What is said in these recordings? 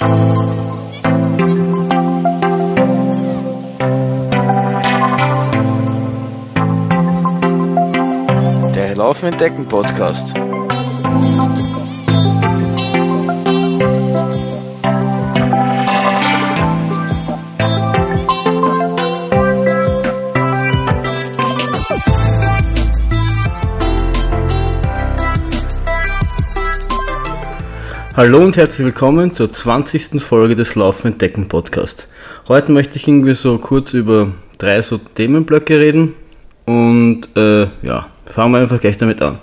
Der Laufen entdecken Podcast. Hallo und herzlich willkommen zur 20. Folge des Laufen entdecken Podcasts. Heute möchte ich irgendwie so kurz über drei so Themenblöcke reden und äh, ja, fangen wir einfach gleich damit an.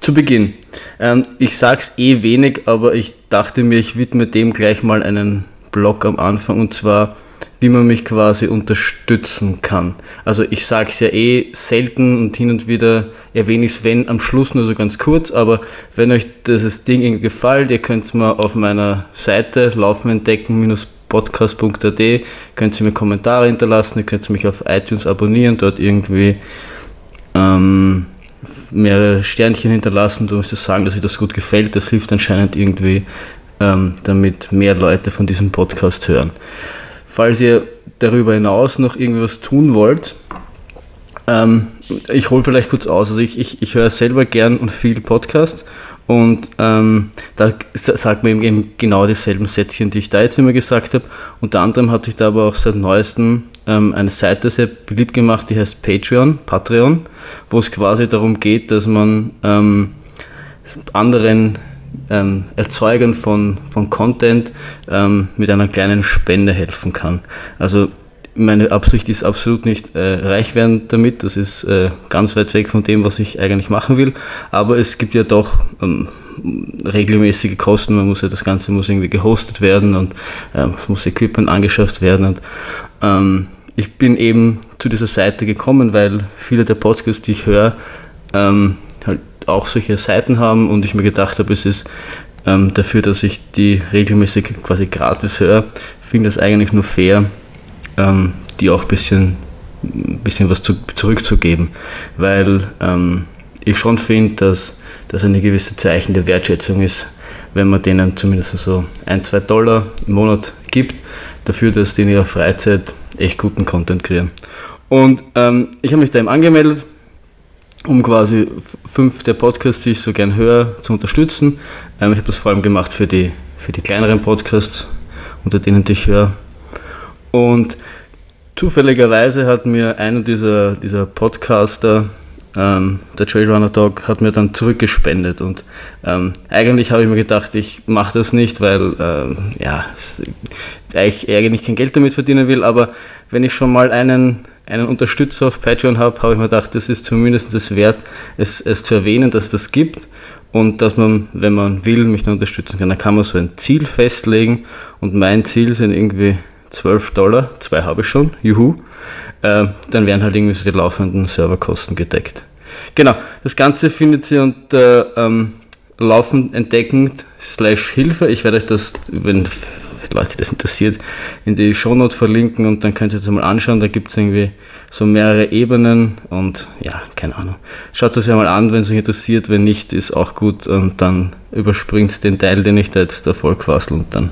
Zu Beginn, ähm, ich sag's eh wenig, aber ich dachte mir, ich widme dem gleich mal einen Blog am Anfang und zwar wie man mich quasi unterstützen kann. Also ich sage es ja eh selten und hin und wieder erwähne ich es, wenn am Schluss nur so ganz kurz, aber wenn euch dieses Ding gefällt, ihr könnt es mal auf meiner Seite laufenentdecken-podcast.at, könnt ihr mir Kommentare hinterlassen, ihr könnt mich auf iTunes abonnieren, dort irgendwie ähm, mehrere Sternchen hinterlassen, du musst sagen, dass euch das gut gefällt, das hilft anscheinend irgendwie, ähm, damit mehr Leute von diesem Podcast hören. Falls ihr darüber hinaus noch irgendwas tun wollt, ähm, ich hole vielleicht kurz aus. Also ich, ich, ich höre selber gern und viel Podcast und ähm, da sagt man eben genau dieselben Sätzchen, die ich da jetzt immer gesagt habe. Unter anderem hat sich da aber auch seit neuestem ähm, eine Seite sehr beliebt gemacht, die heißt Patreon, Patreon, wo es quasi darum geht, dass man ähm, anderen ähm, Erzeugern von, von Content ähm, mit einer kleinen Spende helfen kann. Also meine Absicht ist absolut nicht äh, reich werden damit, das ist äh, ganz weit weg von dem, was ich eigentlich machen will, aber es gibt ja doch ähm, regelmäßige Kosten, man muss ja das Ganze muss irgendwie gehostet werden und äh, es muss Equipment angeschafft werden. Und ähm, ich bin eben zu dieser Seite gekommen, weil viele der Podcasts, die ich höre, ähm, auch solche Seiten haben und ich mir gedacht habe, es ist ähm, dafür, dass ich die regelmäßig quasi gratis höre, finde es eigentlich nur fair, ähm, die auch ein bisschen, bisschen was zu, zurückzugeben, weil ähm, ich schon finde, dass das eine gewisse Zeichen der Wertschätzung ist, wenn man denen zumindest so ein, zwei Dollar im Monat gibt, dafür, dass die in ihrer Freizeit echt guten Content kreieren. Und ähm, ich habe mich da eben angemeldet um quasi fünf der Podcasts, die ich so gern höre, zu unterstützen. Ähm, ich habe das vor allem gemacht für die, für die kleineren Podcasts, unter denen ich höre. Und zufälligerweise hat mir einer dieser, dieser Podcaster, ähm, der Trailrunner Dog, hat mir dann zurückgespendet. Und ähm, eigentlich habe ich mir gedacht, ich mache das nicht, weil ähm, ja, ich eigentlich kein Geld damit verdienen will. Aber wenn ich schon mal einen einen Unterstützer auf Patreon habe, habe ich mir gedacht, das ist zumindest es wert, es, es zu erwähnen, dass es das gibt und dass man, wenn man will, mich dann unterstützen kann. Dann kann man so ein Ziel festlegen und mein Ziel sind irgendwie 12 Dollar, zwei habe ich schon, juhu. Äh, dann werden halt irgendwie so die laufenden Serverkosten gedeckt. Genau, das Ganze findet ihr unter ähm, laufend entdeckend slash Hilfe. Ich werde euch das, wenn Leute das interessiert, in die Shownote verlinken und dann könnt ihr das mal anschauen. Da gibt es irgendwie so mehrere Ebenen und ja, keine Ahnung. Schaut das ja mal an, wenn es euch interessiert. Wenn nicht, ist auch gut und dann überspringt den Teil, den ich da jetzt da voll quassel und dann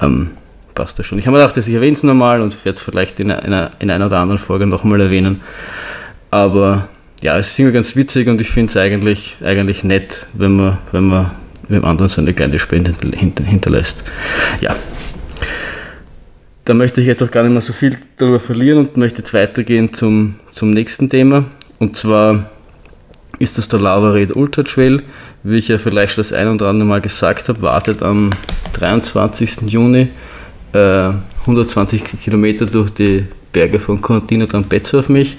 ähm, passt das schon. Ich habe mir gedacht, ich erwähne es nochmal und werde es vielleicht in einer, in einer oder anderen Folge nochmal erwähnen. Aber ja, es ist irgendwie ganz witzig und ich finde es eigentlich, eigentlich nett, wenn man, wenn man dem anderen so eine kleine Spende hinterlässt. Ja, da möchte ich jetzt auch gar nicht mehr so viel darüber verlieren und möchte jetzt weitergehen zum, zum nächsten Thema. Und zwar ist das der Lava Red Ultra Trail. Wie ich ja vielleicht das ein oder andere Mal gesagt habe, wartet am 23. Juni äh, 120 Kilometer durch die Berge von Cortina Trampezzo auf mich.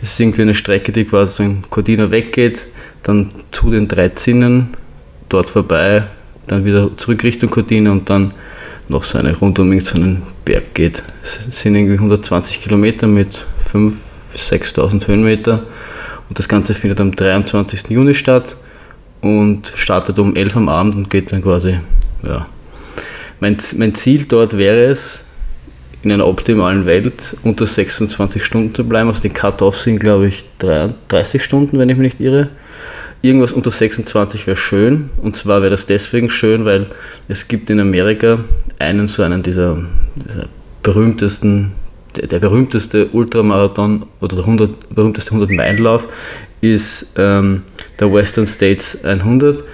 Das ist irgendwie eine Strecke, die quasi von Cortina weggeht, dann zu den drei Zinnen, dort vorbei, dann wieder zurück Richtung Cortina und dann noch so eine rundum so einen Berg geht. Es sind irgendwie 120 Kilometer mit 5.000 bis 6.000 Höhenmeter und das Ganze findet am 23. Juni statt und startet um 11 am Abend und geht dann quasi, ja. Mein, mein Ziel dort wäre es, in einer optimalen Welt unter 26 Stunden zu bleiben. Also die Cut-Offs sind, glaube ich, 30 Stunden, wenn ich mich nicht irre irgendwas unter 26 wäre schön. Und zwar wäre das deswegen schön, weil es gibt in Amerika einen so einen dieser, dieser berühmtesten, der, der, berühmteste Ultramarathon oder der 100, berühmteste 100-Meilen-Lauf ist ähm, der Western States 100.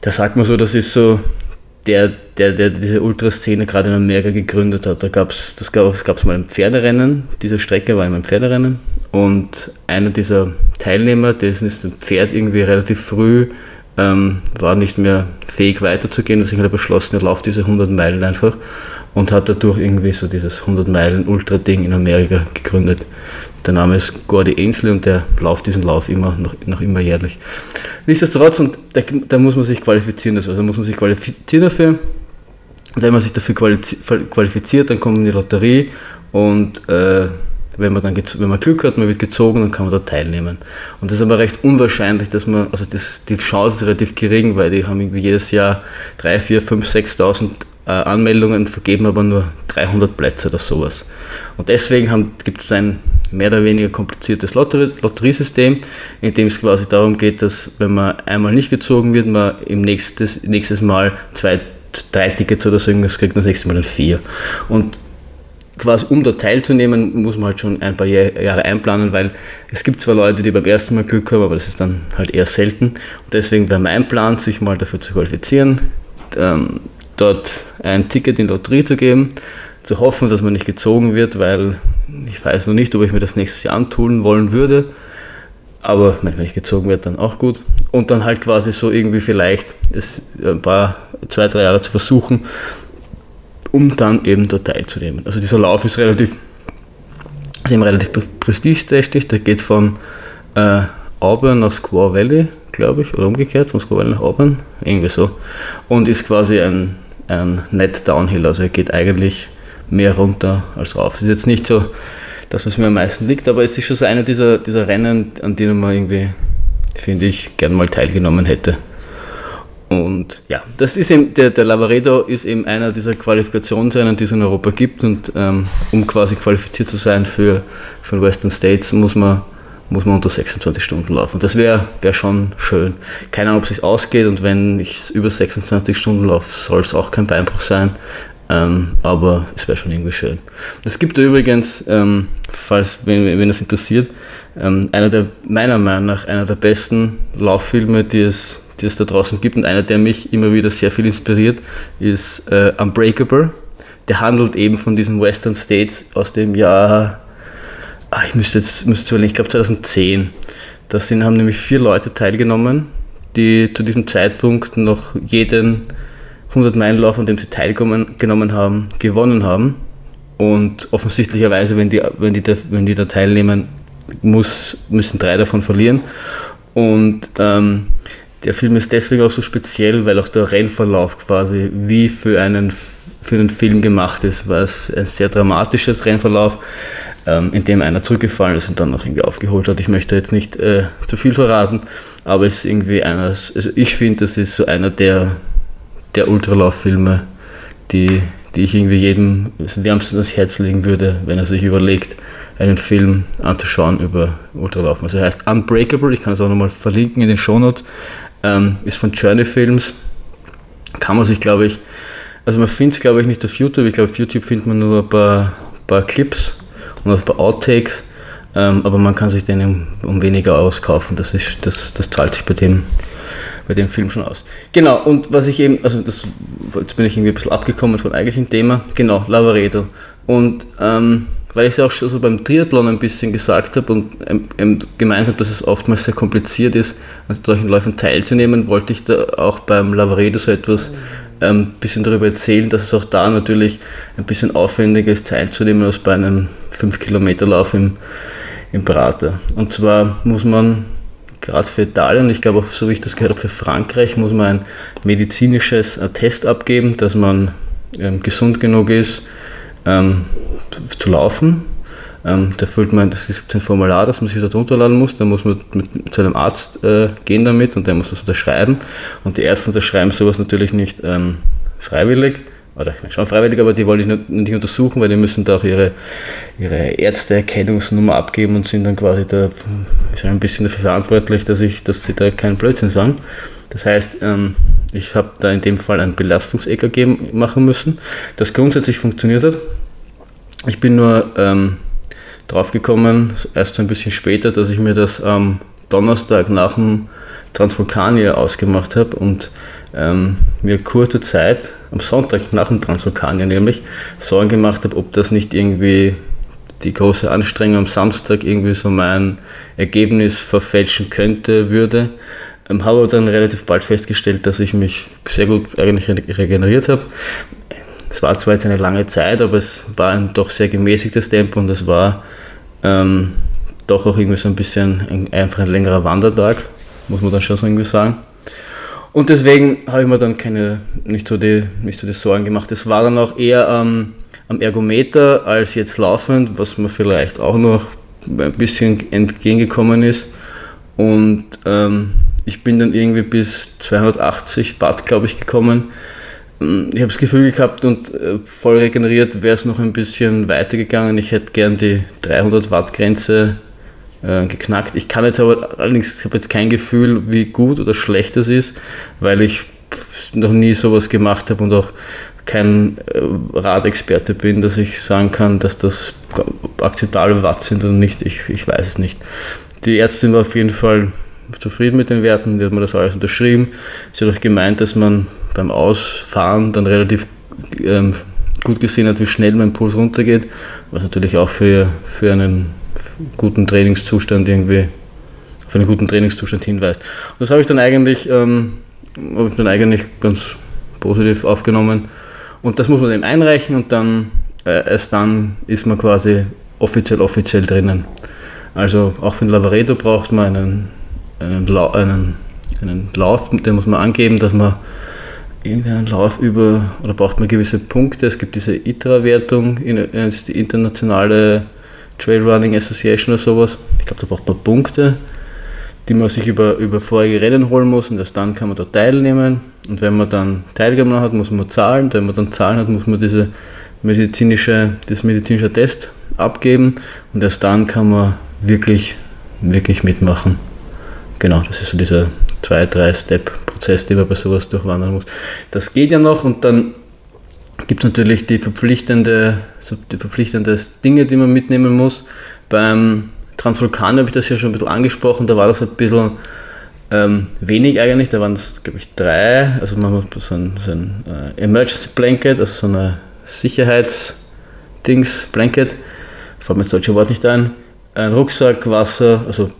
Da sagt man so, das ist so der, der, der diese Ultraszene gerade in Amerika gegründet hat. Da gab's, das gab es mal ein Pferderennen, diese Strecke war immer ein Pferderennen und einer dieser Teilnehmer, dessen ist ein Pferd irgendwie relativ früh, ähm, war nicht mehr fähig weiterzugehen, deswegen hat er beschlossen, er läuft diese 100 Meilen einfach und hat dadurch irgendwie so dieses 100 Meilen Ultra-Ding in Amerika gegründet. Der Name ist Gordy Ainsley und der läuft diesen Lauf immer, noch, noch immer jährlich. Nichtsdestotrotz, und da, da, muss man sich qualifizieren, also da muss man sich qualifizieren dafür. Wenn man sich dafür qualifiziert, dann kommt in die Lotterie und äh, wenn man dann wenn man Glück hat, man wird gezogen, dann kann man da teilnehmen. Und das ist aber recht unwahrscheinlich, dass man, also das, die Chance ist relativ gering, weil die haben irgendwie jedes Jahr 3, 4, 5, 6.000 äh, Anmeldungen, vergeben aber nur 300 Plätze oder sowas. Und deswegen gibt es ein mehr oder weniger kompliziertes Lotterie Lotteriesystem, in dem es quasi darum geht, dass wenn man einmal nicht gezogen wird, man im nächstes, nächstes Mal zwei, drei Tickets oder so irgendwas kriegt, das nächste Mal dann vier. Und quasi um da teilzunehmen, muss man halt schon ein paar Jahre einplanen, weil es gibt zwar Leute, die beim ersten Mal Glück haben, aber das ist dann halt eher selten. Und deswegen wäre mein Plan, sich mal dafür zu qualifizieren, ähm, dort ein Ticket in die Lotterie zu geben, zu hoffen, dass man nicht gezogen wird, weil ich weiß noch nicht, ob ich mir das nächstes Jahr antun wollen würde. Aber wenn ich gezogen werde, dann auch gut. Und dann halt quasi so irgendwie vielleicht es ein paar, zwei, drei Jahre zu versuchen, um dann eben dort teilzunehmen. Also dieser Lauf ist relativ, ist eben relativ prestigeträchtig. Der geht von äh, Auburn nach Squaw Valley, glaube ich, oder umgekehrt, von Squaw Valley nach Auburn, irgendwie so. Und ist quasi ein, ein Net Downhill, also er geht eigentlich mehr runter als rauf. Es ist jetzt nicht so das, was mir am meisten liegt, aber es ist schon so einer dieser, dieser Rennen, an denen man irgendwie, finde ich, gern mal teilgenommen hätte. Und ja, das ist eben, der, der Lavaredo ist eben einer dieser Qualifikationsrennen, die es in Europa gibt. Und ähm, um quasi qualifiziert zu sein für, für Western States, muss man, muss man unter 26 Stunden laufen. Das wäre wär schon schön. Keine Ahnung, ob es sich ausgeht und wenn ich über 26 Stunden laufe, soll es auch kein Beinbruch sein. Ähm, aber es wäre schon irgendwie schön. Es gibt übrigens, ähm, falls, wenn, wenn das interessiert, ähm, einer der, meiner Meinung nach, einer der besten Lauffilme, die es die es da draußen gibt. Und einer, der mich immer wieder sehr viel inspiriert, ist äh, Unbreakable. Der handelt eben von diesen Western States aus dem Jahr, ah, ich müsste jetzt müsste überlegen, ich glaube 2010. Da sind, haben nämlich vier Leute teilgenommen, die zu diesem Zeitpunkt noch jeden 100-Meilen-Lauf, an dem sie teilgenommen haben, gewonnen haben. Und offensichtlicherweise, wenn die, wenn die, da, wenn die da teilnehmen, muss, müssen drei davon verlieren. Und ähm, der Film ist deswegen auch so speziell, weil auch der Rennverlauf quasi wie für einen, für einen Film gemacht ist, weil es ein sehr dramatisches Rennverlauf, ähm, in dem einer zurückgefallen ist und dann noch irgendwie aufgeholt hat. Ich möchte jetzt nicht äh, zu viel verraten, aber es ist irgendwie einer, also ich finde, das ist so einer der, der Ultralauffilme, die, die ich irgendwie jedem wärmstens ans Herz legen würde, wenn er sich überlegt, einen Film anzuschauen über Ultralaufen. Also er heißt Unbreakable, ich kann es auch nochmal verlinken in den Shownotes. Ähm, ist von Journey Films. Kann man sich, glaube ich, also man findet es, glaube ich, nicht auf YouTube. Ich glaube, auf YouTube findet man nur ein paar, paar Clips und ein paar Outtakes. Ähm, aber man kann sich den um, um weniger auskaufen. Das, ist, das, das zahlt sich bei dem, bei dem Film schon aus. Genau, und was ich eben, also das, jetzt bin ich irgendwie ein bisschen abgekommen vom eigentlichen Thema. Genau, Lavaredo. Und ähm, weil ich es ja auch schon so beim Triathlon ein bisschen gesagt habe und ähm, gemeint habe, dass es oftmals sehr kompliziert ist, an solchen Läufen teilzunehmen, wollte ich da auch beim Lavaredo so etwas ein ähm, bisschen darüber erzählen, dass es auch da natürlich ein bisschen aufwendiger ist, teilzunehmen als bei einem 5-Kilometer-Lauf im, im Prater. Und zwar muss man gerade für Italien, ich glaube auch so wie ich das gehört habe, für Frankreich muss man ein medizinisches Attest abgeben, dass man ähm, gesund genug ist, ähm, zu laufen. Ähm, da füllt man, das ist ein Formular, das man sich dort runterladen muss. Da muss man mit, mit zu einem Arzt äh, gehen damit und der muss das unterschreiben. Und die Ärzte unterschreiben sowas natürlich nicht ähm, freiwillig, oder schon freiwillig, aber die wollte ich nicht untersuchen, weil die müssen da auch ihre, ihre Ärzteerkennungsnummer abgeben und sind dann quasi da ein bisschen dafür verantwortlich, dass, ich, dass sie da keinen Blödsinn sagen. Das heißt, ähm, ich habe da in dem Fall ein Belastungs-EKG machen müssen, das grundsätzlich funktioniert hat. Ich bin nur ähm, draufgekommen, erst ein bisschen später, dass ich mir das am Donnerstag nach dem Transvulkanier ausgemacht habe und ähm, mir kurze Zeit, am Sonntag nach dem Transvulkanier nämlich, Sorgen gemacht habe, ob das nicht irgendwie die große Anstrengung am Samstag irgendwie so mein Ergebnis verfälschen könnte, würde. Ähm, habe aber dann relativ bald festgestellt, dass ich mich sehr gut eigentlich regeneriert habe. Es war zwar jetzt eine lange Zeit, aber es war ein doch sehr gemäßigtes Tempo und es war ähm, doch auch irgendwie so ein bisschen ein, einfach ein längerer Wandertag, muss man dann schon so irgendwie sagen. Und deswegen habe ich mir dann keine, nicht so die, nicht so die Sorgen gemacht. Es war dann auch eher ähm, am Ergometer als jetzt laufend, was mir vielleicht auch noch ein bisschen entgegengekommen ist. Und ähm, ich bin dann irgendwie bis 280 Watt, glaube ich, gekommen. Ähm, ich habe das Gefühl gehabt und äh, voll regeneriert wäre es noch ein bisschen weiter gegangen. Ich hätte gern die 300 Watt Grenze äh, geknackt. Ich kann jetzt aber allerdings, ich habe jetzt kein Gefühl, wie gut oder schlecht es ist, weil ich noch nie sowas gemacht habe und auch kein äh, Radexperte bin, dass ich sagen kann, dass das akzeptable Watt sind oder nicht. Ich, ich weiß es nicht. Die Ärztin war auf jeden Fall zufrieden mit den Werten, die hat mir das alles unterschrieben. Sie hat auch gemeint, dass man beim Ausfahren dann relativ ähm, gut gesehen hat, wie schnell mein Puls runtergeht, was natürlich auch für, für einen guten Trainingszustand irgendwie, auf einen guten Trainingszustand hinweist. Und das habe ich dann eigentlich, ähm, ich dann eigentlich ganz positiv aufgenommen. Und das muss man eben einreichen und dann äh, erst dann ist man quasi offiziell offiziell drinnen. Also auch für den Lavaredo braucht man einen einen, La einen, einen Lauf, den muss man angeben, dass man irgendeinen Lauf über, oder braucht man gewisse Punkte. Es gibt diese ITRA-Wertung, die internationale Trail Running Association oder sowas. Ich glaube, da braucht man Punkte, die man sich über, über vorige Rennen holen muss und erst dann kann man da teilnehmen. Und wenn man dann teilgenommen hat, muss man zahlen. Wenn man dann zahlen hat, muss man diese medizinische, das medizinische Test abgeben und erst dann kann man wirklich, wirklich mitmachen genau, das ist so dieser zwei, drei Step-Prozess, den man bei sowas durchwandern muss. Das geht ja noch und dann gibt es natürlich die verpflichtende, die verpflichtende Dinge, die man mitnehmen muss. Beim Transvulkan habe ich das ja schon ein bisschen angesprochen, da war das ein bisschen ähm, wenig eigentlich, da waren es, glaube ich, drei, also man hat so ein, so ein äh, Emergency Blanket, also so eine Sicherheitsdings, Blanket, fällt mir das deutsche Wort nicht ein, ein Rucksack, Wasser, also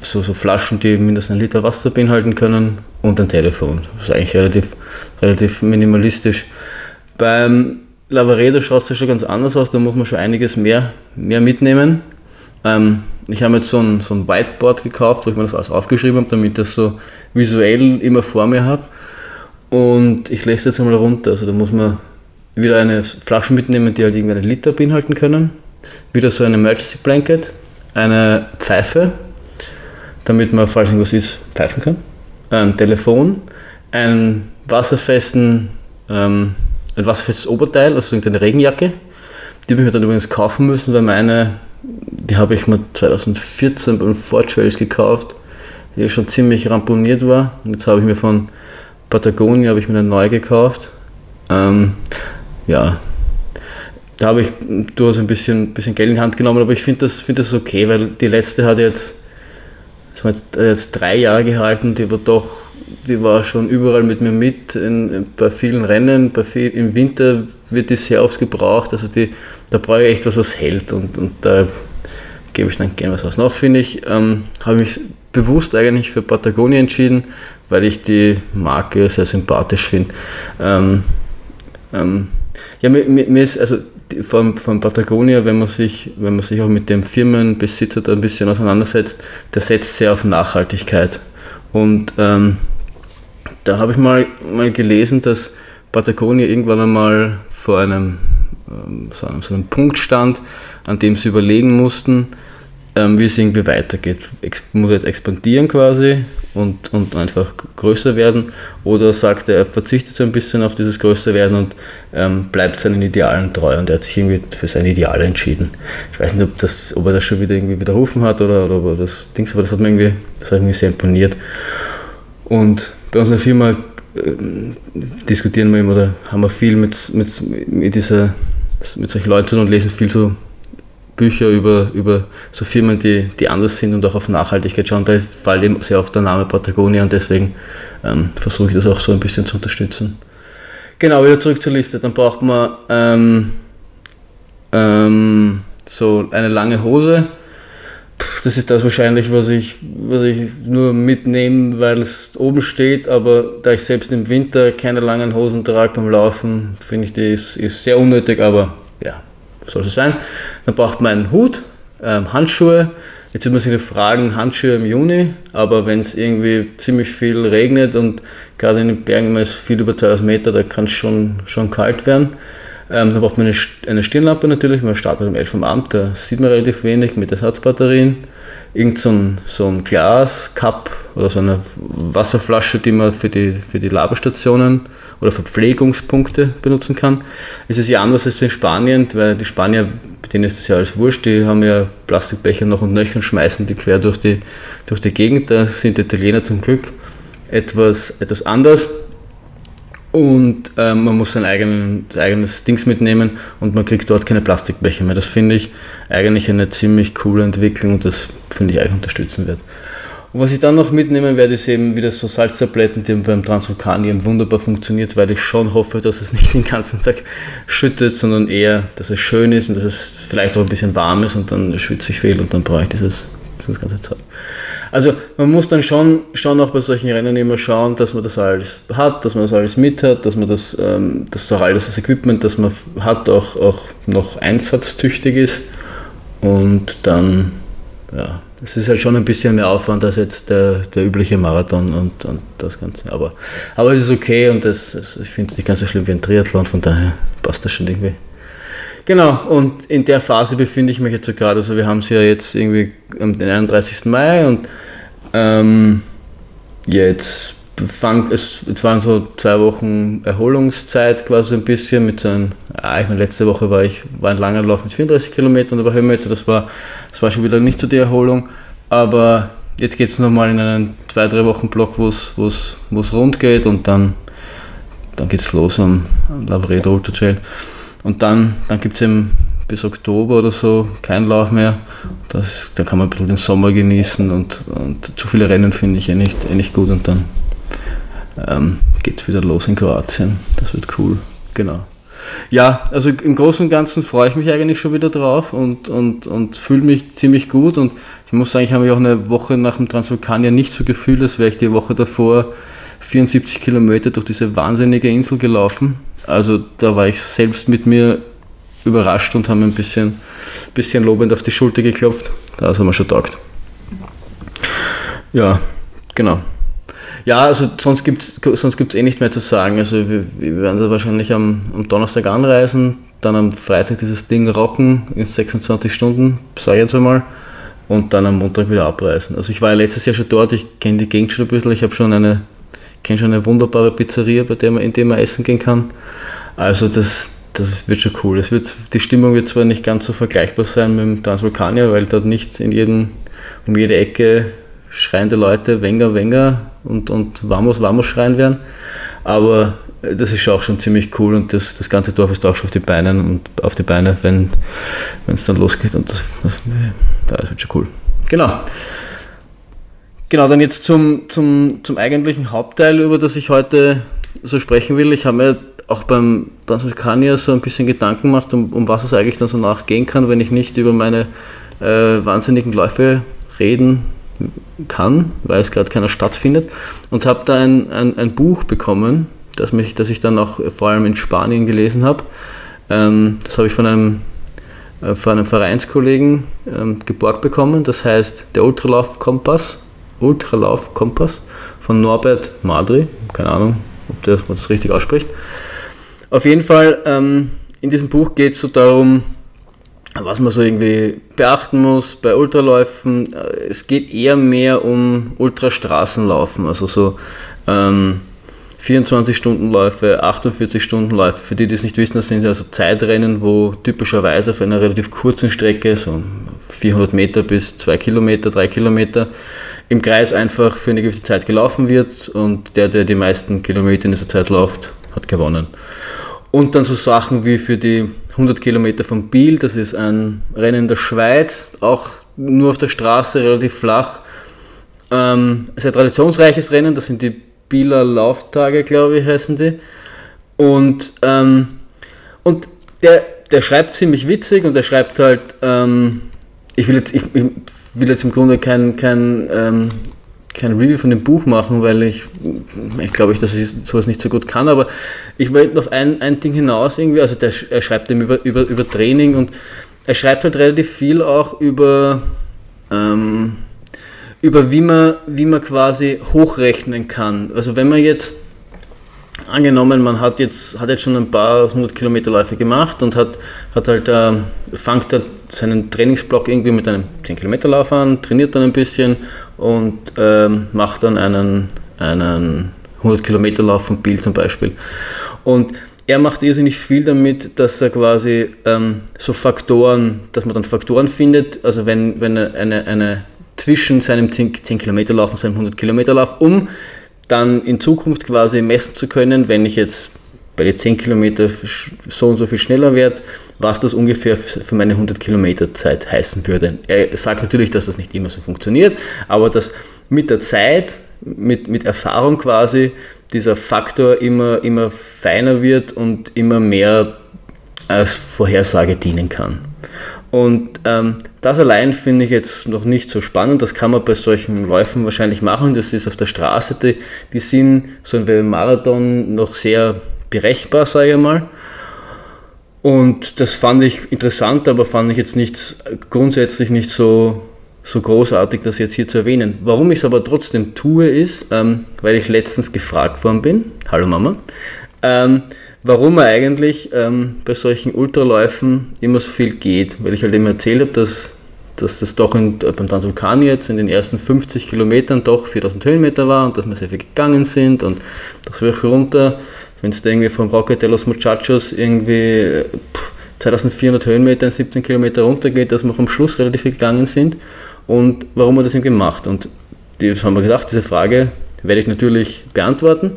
so, so Flaschen, die mindestens einen Liter Wasser beinhalten können und ein Telefon. Das ist eigentlich relativ, relativ minimalistisch. Beim Lavaredo schaut es ja schon ganz anders aus, da muss man schon einiges mehr, mehr mitnehmen. Ähm, ich habe jetzt so ein, so ein Whiteboard gekauft, wo ich mir das alles aufgeschrieben habe, damit ich das so visuell immer vor mir habe. Und ich lese jetzt einmal runter. Also da muss man wieder eine Flasche mitnehmen, die halt irgendwie einen Liter beinhalten können. Wieder so ein Emergency Blanket, eine Pfeife, damit man, falls irgendwas ist, pfeifen kann. Ein Telefon, einen wasserfesten, ähm, ein wasserfestes Oberteil, also eine Regenjacke. Die habe ich mir dann übrigens kaufen müssen, weil meine, die habe ich mir 2014 beim Ford Trails gekauft, die schon ziemlich ramponiert war. Und jetzt habe ich mir von Patagonia habe ich mir eine neue gekauft. Ähm, ja, da habe ich durchaus ein bisschen, bisschen Geld in die Hand genommen, aber ich finde das, find das okay, weil die letzte hat jetzt, das hat jetzt, jetzt drei Jahre gehalten, die war doch, die war schon überall mit mir mit, in, bei vielen Rennen, bei viel, im Winter wird die sehr oft gebraucht, also die, da brauche ich echt was, was hält und, und da gebe ich dann gerne was aus. Noch finde ich, ähm, habe mich bewusst eigentlich für Patagonia entschieden, weil ich die Marke sehr sympathisch finde. Ähm, ähm, ja, mir, mir, ist, also von, von Patagonia, wenn man, sich, wenn man sich auch mit dem Firmenbesitzer da ein bisschen auseinandersetzt, der setzt sehr auf Nachhaltigkeit. Und ähm, da habe ich mal, mal gelesen, dass Patagonia irgendwann einmal vor einem, ähm, so einem Punkt stand, an dem sie überlegen mussten, ähm, wie es irgendwie weitergeht. Ex muss jetzt expandieren quasi und, und einfach größer werden oder sagt er, er verzichtet so ein bisschen auf dieses größer werden und ähm, bleibt seinen Idealen treu und er hat sich irgendwie für seine Ideale entschieden. Ich weiß nicht, ob, das, ob er das schon wieder irgendwie widerrufen hat oder, oder ob er das Dings, aber das hat mir irgendwie, das hat mir sehr imponiert. Und bei unserer Firma äh, diskutieren wir immer oder haben wir viel mit, mit, mit, dieser, mit solchen Leuten und lesen viel so Bücher über, über so Firmen, die, die anders sind und auch auf Nachhaltigkeit schauen. Da fällt eben sehr oft der Name Patagonia und deswegen ähm, versuche ich das auch so ein bisschen zu unterstützen. Genau, wieder zurück zur Liste. Dann braucht man ähm, ähm, so eine lange Hose. Das ist das wahrscheinlich, was ich, was ich nur mitnehme, weil es oben steht, aber da ich selbst im Winter keine langen Hosen trage beim Laufen, finde ich, die ist, sehr unnötig, aber ja, soll es sein. Dann braucht man einen Hut, ähm, Handschuhe. Jetzt wird man sich fragen, Handschuhe im Juni, aber wenn es irgendwie ziemlich viel regnet und gerade in den Bergen immer ist viel über 2000 Meter, da kann es schon, schon kalt werden. Ähm, dann braucht man eine, eine Stirnlampe natürlich, man startet um 11 Uhr am Abend, da sieht man relativ wenig mit Ersatzbatterien irgend so ein, so ein Glascup oder so eine Wasserflasche, die man für die, für die Laberstationen oder Verpflegungspunkte benutzen kann. Es ist ja anders als in Spanien, weil die Spanier, denen ist das ja alles wurscht, die haben ja Plastikbecher noch und nöcher und schmeißen die quer durch die, durch die Gegend. Da sind die Italiener zum Glück etwas, etwas anders und ähm, man muss sein eigenen, eigenes Dings mitnehmen und man kriegt dort keine Plastikbecher mehr. Das finde ich eigentlich eine ziemlich coole Entwicklung und das finde ich eigentlich unterstützen wird. Und was ich dann noch mitnehmen werde, ist eben wieder so Salztabletten, die beim Transvulkanium wunderbar funktioniert, weil ich schon hoffe, dass es nicht den ganzen Tag schüttet, sondern eher, dass es schön ist und dass es vielleicht auch ein bisschen warm ist und dann schwitze ich viel und dann brauche ich dieses, dieses ganze Zeug. Also man muss dann schon, schon auch bei solchen Rennen immer schauen, dass man das alles hat, dass man das alles mit hat, dass man das, ähm, dass auch alles das Equipment, das man hat, auch, auch noch einsatztüchtig ist. Und dann, ja, es ist halt schon ein bisschen mehr Aufwand als jetzt der, der übliche Marathon und, und das Ganze. Aber, aber es ist okay und das, das ich finde es nicht ganz so schlimm wie ein Triathlon, von daher passt das schon irgendwie. Genau, und in der Phase befinde ich mich jetzt so gerade. Also wir haben es ja jetzt irgendwie am 31. Mai und ähm, jetzt fang, es, es waren so zwei Wochen Erholungszeit quasi ein bisschen mit so einem, ah, ich meine, letzte Woche war ich, war ein langer Lauf mit 34 Kilometern über Höhenmeter, das war, das war schon wieder nicht so die Erholung, aber jetzt geht es nochmal in einen zwei, drei Wochen Block, wo es rund geht und dann, dann geht es los am Lavredo Ultra Trail. Und dann, dann gibt es eben bis Oktober oder so keinen Lauf mehr. Das, da kann man ein bisschen den Sommer genießen und, und zu viele Rennen finde ich eh nicht, eh nicht gut und dann ähm, geht es wieder los in Kroatien. Das wird cool. Genau. Ja, also im Großen und Ganzen freue ich mich eigentlich schon wieder drauf und, und, und fühle mich ziemlich gut. Und ich muss sagen, ich habe mich auch eine Woche nach dem Transvulkanier nicht so gefühlt, als wäre ich die Woche davor 74 Kilometer durch diese wahnsinnige Insel gelaufen. Also da war ich selbst mit mir überrascht und haben ein bisschen, bisschen lobend auf die Schulter geklopft. Das haben wir schon taugt. Ja, genau. Ja, also sonst gibt es sonst gibt's eh nicht mehr zu sagen. Also wir, wir werden da wahrscheinlich am, am Donnerstag anreisen, dann am Freitag dieses Ding rocken in 26 Stunden, sage ich jetzt einmal, und dann am Montag wieder abreisen. Also ich war ja letztes Jahr schon dort, ich kenne die Gegend schon ein bisschen, ich habe schon eine kenne schon eine wunderbare Pizzeria, bei der man, in der man essen gehen kann. Also das, das wird schon cool. Es wird, die Stimmung wird zwar nicht ganz so vergleichbar sein mit dem Transvulkanier, weil dort nicht in jedem, um jede Ecke schreiende Leute Wenger, Wenger und, und Vamos, Vamos schreien werden. Aber das ist auch schon ziemlich cool und das, das ganze Dorf ist auch schon auf die Beine und auf die Beine, wenn es dann losgeht und das, das, das wird schon cool. Genau. Genau, dann jetzt zum, zum, zum eigentlichen Hauptteil, über das ich heute so sprechen will. Ich habe mir auch beim Transvulkanier so ein bisschen Gedanken gemacht, um, um was es eigentlich dann so nachgehen kann, wenn ich nicht über meine äh, wahnsinnigen Läufe reden kann, weil es gerade keiner stattfindet. Und habe da ein, ein, ein, Buch bekommen, das, mich, das ich dann auch vor allem in Spanien gelesen habe. Ähm, das habe ich von einem, äh, von einem Vereinskollegen ähm, geborgt bekommen. Das heißt der Ultralauf Kompass Ultralauf Kompass von Norbert Madri. Keine Ahnung, ob der, man das richtig ausspricht. Auf jeden Fall, ähm, in diesem Buch geht es so darum, was man so irgendwie beachten muss bei Ultraläufen, äh, es geht eher mehr um Ultrastraßenlaufen, also so ähm, 24-Stunden-Läufe, 48-Stunden-Läufe. Für die, die es nicht wissen, das sind also Zeitrennen, wo typischerweise auf einer relativ kurzen Strecke, so 400 Meter bis 2 Kilometer, 3 Kilometer, im Kreis einfach für eine gewisse Zeit gelaufen wird und der, der die meisten Kilometer in dieser Zeit läuft, hat gewonnen. Und dann so Sachen wie für die 100 Kilometer von Biel, das ist ein Rennen in der Schweiz, auch nur auf der Straße, relativ flach. Ähm, sehr traditionsreiches Rennen, das sind die Bieler Lauftage, glaube ich, heißen die. Und, ähm, und der, der schreibt ziemlich witzig und er schreibt halt, ähm, ich, will jetzt, ich, ich, will jetzt im Grunde kein, kein, ähm, kein Review von dem Buch machen, weil ich, ich glaube, dass ich sowas nicht so gut kann, aber ich wollte auf ein, ein Ding hinaus irgendwie, also der, er schreibt eben über, über, über Training und er schreibt halt relativ viel auch über, ähm, über wie man, wie man quasi hochrechnen kann. Also wenn man jetzt angenommen, man hat jetzt, hat jetzt schon ein paar hundert Kilometerläufe gemacht und hat, hat halt, äh, fängt halt seinen Trainingsblock irgendwie mit einem 10 Kilometer Lauf an, trainiert dann ein bisschen und ähm, macht dann einen, einen 100 Kilometer Lauf von Biel zum Beispiel. Und er macht irrsinnig viel damit, dass er quasi ähm, so Faktoren, dass man dann Faktoren findet, also wenn, wenn eine, eine zwischen seinem 10, 10 Kilometer Lauf und seinem 100 Kilometer Lauf, um dann in Zukunft quasi messen zu können, wenn ich jetzt bei den 10 Kilometer so und so viel schneller werde, was das ungefähr für meine 100 Kilometer Zeit heißen würde. Er sagt natürlich, dass das nicht immer so funktioniert, aber dass mit der Zeit, mit, mit Erfahrung quasi, dieser Faktor immer, immer feiner wird und immer mehr als Vorhersage dienen kann. Und ähm, das allein finde ich jetzt noch nicht so spannend. Das kann man bei solchen Läufen wahrscheinlich machen. Das ist auf der Straße, die, die sind so ein Marathon noch sehr berechenbar, sage ich mal. Und das fand ich interessant, aber fand ich jetzt nicht grundsätzlich nicht so, so großartig, das jetzt hier zu erwähnen. Warum ich es aber trotzdem tue, ist, ähm, weil ich letztens gefragt worden bin, hallo Mama, ähm, warum man eigentlich ähm, bei solchen Ultraläufen immer so viel geht. Weil ich halt immer erzählt habe, dass, dass das doch in, beim Transvulkan jetzt in den ersten 50 Kilometern doch 4000 Höhenmeter war und dass wir sehr viel gegangen sind und dass wir runter, wenn es da irgendwie vom Rocket de los Muchachos irgendwie pff, 2400 Höhenmeter in 17 Kilometer runter geht, dass wir am Schluss relativ gegangen sind und warum wir das eben gemacht. Und das haben wir gedacht, diese Frage werde ich natürlich beantworten.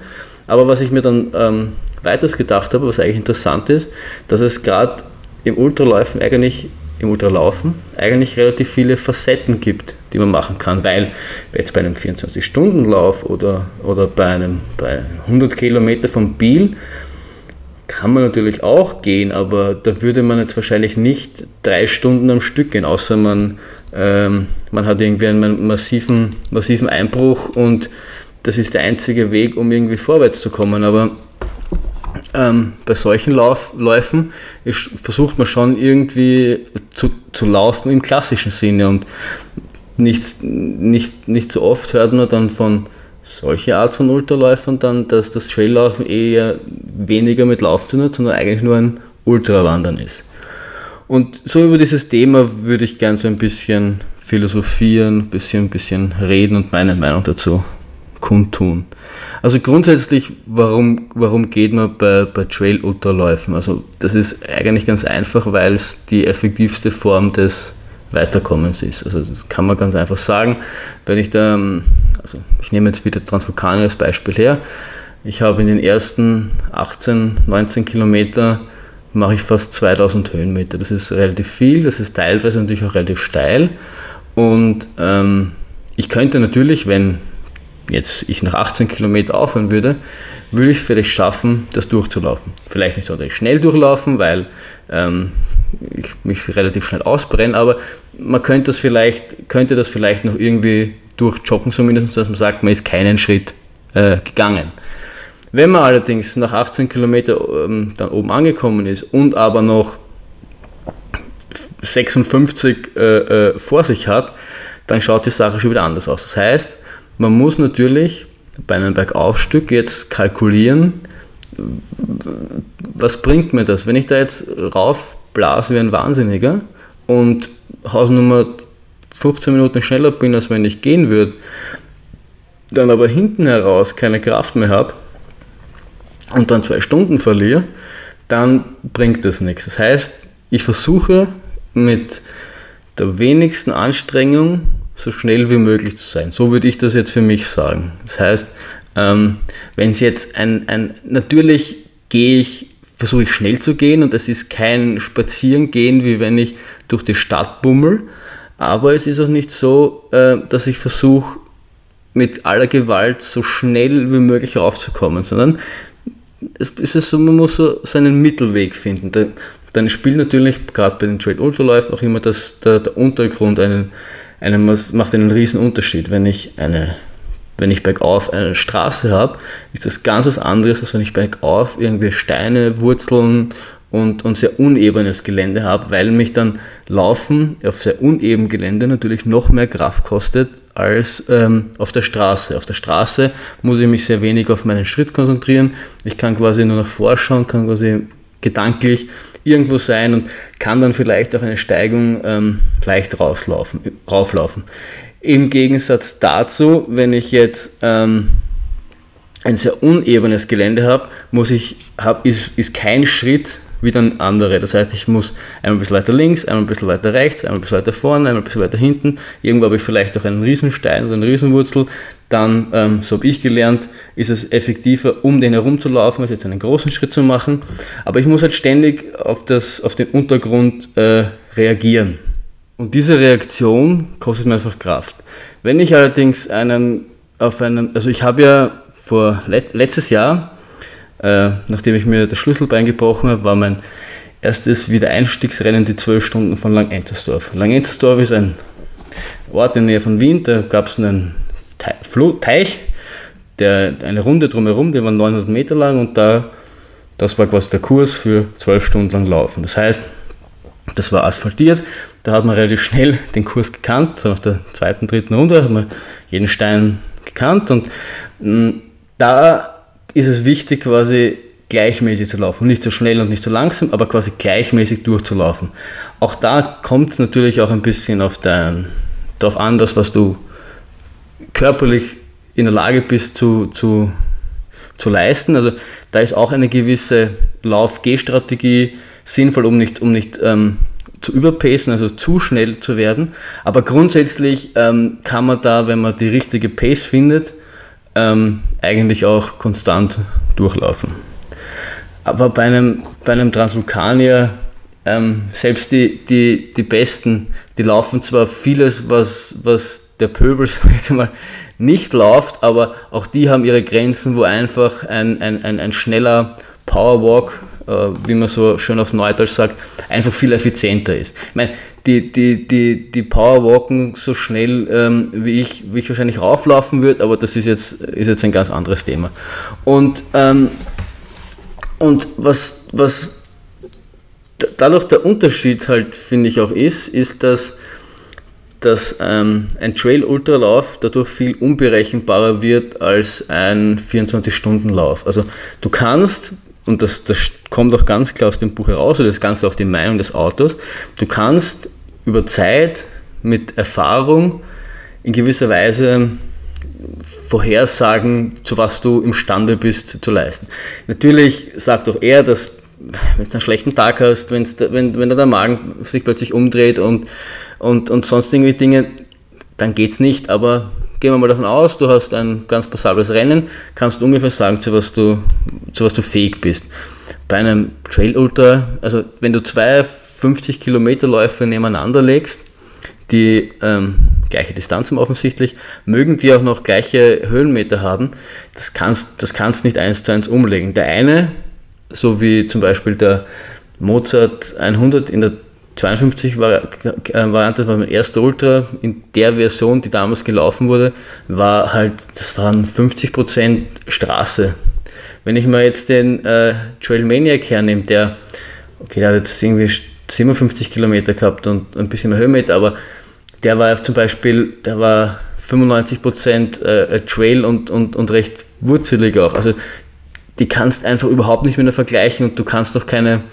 Aber was ich mir dann ähm, weiters gedacht habe, was eigentlich interessant ist, dass es gerade im Ultraläufen eigentlich, im Ultralaufen eigentlich relativ viele Facetten gibt, die man machen kann, weil jetzt bei einem 24-Stunden-Lauf oder, oder bei einem bei 100 Kilometer von Biel kann man natürlich auch gehen, aber da würde man jetzt wahrscheinlich nicht drei Stunden am Stück gehen, außer man, ähm, man hat irgendwie einen massiven, massiven Einbruch und das ist der einzige Weg, um irgendwie vorwärts zu kommen. Aber ähm, bei solchen Lauf, Läufen ist, versucht man schon irgendwie zu, zu laufen im klassischen Sinne und nicht, nicht, nicht so oft hört man dann von solcher Art von Ultraläufern dann, dass das Traillaufen eher weniger mit Lauf zu tun hat, sondern eigentlich nur ein Ultrawandern ist. Und so über dieses Thema würde ich gerne so ein bisschen philosophieren, ein bisschen, bisschen reden und meine Meinung dazu kundtun. Also grundsätzlich, warum, warum geht man bei, bei Trail-Ultraläufen? Also das ist eigentlich ganz einfach, weil es die effektivste Form des Weiterkommens ist. Also das kann man ganz einfach sagen. Wenn ich da, also ich nehme jetzt wieder Transvulkanier als Beispiel her. Ich habe in den ersten 18, 19 Kilometer mache ich fast 2000 Höhenmeter. Das ist relativ viel, das ist teilweise natürlich auch relativ steil. Und ähm, ich könnte natürlich, wenn jetzt ich nach 18 Kilometern aufhören würde, würde ich es vielleicht schaffen, das durchzulaufen. Vielleicht nicht so schnell durchlaufen, weil ähm, ich mich relativ schnell ausbrenne, aber man könnte das vielleicht, könnte das vielleicht noch irgendwie durchjoggen, zumindest, dass man sagt, man ist keinen Schritt äh, gegangen. Wenn man allerdings nach 18 Kilometern ähm, dann oben angekommen ist und aber noch 56 äh, äh, vor sich hat, dann schaut die Sache schon wieder anders aus. Das heißt, man muss natürlich bei einem Bergaufstück jetzt kalkulieren, was bringt mir das? Wenn ich da jetzt raufblase wie ein Wahnsinniger und Hausnummer 15 Minuten schneller bin, als wenn ich gehen würde, dann aber hinten heraus keine Kraft mehr habe und dann zwei Stunden verliere, dann bringt das nichts. Das heißt, ich versuche mit der wenigsten Anstrengung so schnell wie möglich zu sein. So würde ich das jetzt für mich sagen. Das heißt, ähm, wenn es jetzt ein, ein, natürlich gehe ich, versuche ich schnell zu gehen und es ist kein Spazierengehen, wie wenn ich durch die Stadt bummel, aber es ist auch nicht so, äh, dass ich versuche, mit aller Gewalt so schnell wie möglich raufzukommen, sondern es ist so, man muss so seinen Mittelweg finden. Da, dann spielt natürlich gerade bei den Trade Ultraläufen auch immer das, der, der Untergrund einen, einen, macht einen riesen Unterschied. Wenn ich eine wenn ich bergauf eine Straße habe, ist das ganz was anderes, als wenn ich bergauf irgendwie Steine, Wurzeln und, und sehr unebenes Gelände habe, weil mich dann Laufen auf sehr unebenem Gelände natürlich noch mehr Kraft kostet als ähm, auf der Straße. Auf der Straße muss ich mich sehr wenig auf meinen Schritt konzentrieren. Ich kann quasi nur nach vorschauen, kann quasi gedanklich irgendwo sein und kann dann vielleicht auch eine Steigung ähm, leicht rauslaufen, rauflaufen. Im Gegensatz dazu, wenn ich jetzt ähm, ein sehr unebenes Gelände habe, muss ich, hab, ist, ist kein Schritt wie dann andere. Das heißt, ich muss einmal ein bisschen weiter links, einmal ein bisschen weiter rechts, einmal ein bisschen weiter vorne, einmal ein bisschen weiter hinten. Irgendwo habe ich vielleicht auch einen Riesenstein oder eine Riesenwurzel. Dann, ähm, so habe ich gelernt, ist es effektiver, um den herumzulaufen, als jetzt einen großen Schritt zu machen. Aber ich muss halt ständig auf, das, auf den Untergrund äh, reagieren. Und diese Reaktion kostet mir einfach Kraft. Wenn ich allerdings einen auf einen, also ich habe ja vor let, letztes Jahr, äh, nachdem ich mir das Schlüsselbein gebrochen habe, war mein erstes Wiedereinstiegsrennen die 12 Stunden von Langentersdorf. Langentersdorf ist ein Ort in der Nähe von Wien, da gab es einen Teich, der, eine Runde drumherum, die war 900 Meter lang und da, das war quasi der Kurs für 12 Stunden lang Laufen. Das heißt, das war asphaltiert, da hat man relativ schnell den Kurs gekannt, so nach der zweiten, dritten Runde hat man jeden Stein gekannt und mh, mm, da ist es wichtig, quasi gleichmäßig zu laufen. Nicht so schnell und nicht so langsam, aber quasi gleichmäßig durchzulaufen. Auch da kommt es natürlich auch ein bisschen auf dein, darauf an, dass was du körperlich in der Lage bist zu, zu, zu leisten. Also da ist auch eine gewisse Lauf-G-Strategie sinnvoll, um nicht, um nicht ähm, zu überpacen, also zu schnell zu werden. Aber grundsätzlich ähm, kann man da, wenn man die richtige Pace findet, ähm, eigentlich auch konstant durchlaufen. Aber bei einem, bei einem Transvulkanier, ähm, selbst die, die, die Besten, die laufen zwar vieles, was, was der Pöbel mal, nicht läuft, aber auch die haben ihre Grenzen, wo einfach ein, ein, ein, ein schneller Powerwalk wie man so schön auf Neudeutsch sagt, einfach viel effizienter ist. Ich meine, die, die, die, die Powerwalken so schnell, ähm, wie, ich, wie ich wahrscheinlich rauflaufen würde, aber das ist jetzt, ist jetzt ein ganz anderes Thema. Und, ähm, und was, was dadurch der Unterschied halt, finde ich, auch ist, ist, dass dass ähm, ein Trail-Ultralauf dadurch viel unberechenbarer wird als ein 24-Stunden-Lauf. Also du kannst und das, das kommt auch ganz klar aus dem Buch heraus, oder das ist ganz klar auch die Meinung des Autors, du kannst über Zeit mit Erfahrung in gewisser Weise vorhersagen, zu was du imstande bist zu leisten. Natürlich sagt auch er, dass wenn du einen schlechten Tag hast, wenn, wenn der Magen sich plötzlich umdreht und, und, und sonst irgendwie Dinge, dann geht es nicht, aber gehen wir mal davon aus, du hast ein ganz passables Rennen, kannst du ungefähr sagen, zu was du, zu was du fähig bist. Bei einem Trail Ultra, also wenn du zwei 50 Kilometer Läufe nebeneinander legst, die ähm, gleiche Distanz haben offensichtlich, mögen die auch noch gleiche Höhenmeter haben, das kannst, das kannst nicht eins zu eins umlegen. Der eine, so wie zum Beispiel der Mozart 100 in der 52 Variante, das war mein erster Ultra in der Version, die damals gelaufen wurde, war halt, das waren 50% Straße. Wenn ich mal jetzt den äh, Trail Maniac hernehme, der, okay, der hat jetzt irgendwie 57 Kilometer gehabt und ein bisschen mehr Höhenmeter, aber der war zum Beispiel, der war 95% äh, Trail und, und, und recht wurzelig auch. Also die kannst einfach überhaupt nicht mehr vergleichen und du kannst doch keine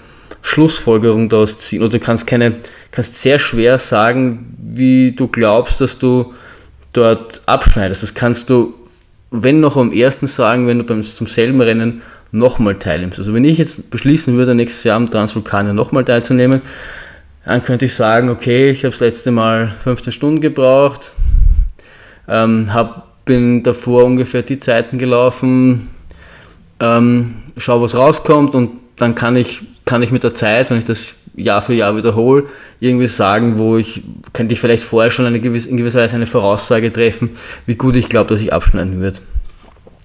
Schlussfolgerung daraus ziehen oder du kannst keine, kannst sehr schwer sagen, wie du glaubst, dass du dort abschneidest. Das kannst du, wenn noch am ersten sagen, wenn du beim, zum selben Rennen nochmal teilnimmst. Also wenn ich jetzt beschließen würde, nächstes Jahr am Transvulkanier nochmal teilzunehmen, dann könnte ich sagen, okay, ich habe das letzte Mal 15 Stunden gebraucht, ähm, hab, bin davor ungefähr die Zeiten gelaufen, ähm, schau, was rauskommt und dann kann ich, kann ich mit der Zeit, wenn ich das Jahr für Jahr wiederhole, irgendwie sagen, wo ich, könnte ich vielleicht vorher schon eine gewisse, in gewisser Weise eine Voraussage treffen, wie gut ich glaube, dass ich abschneiden wird.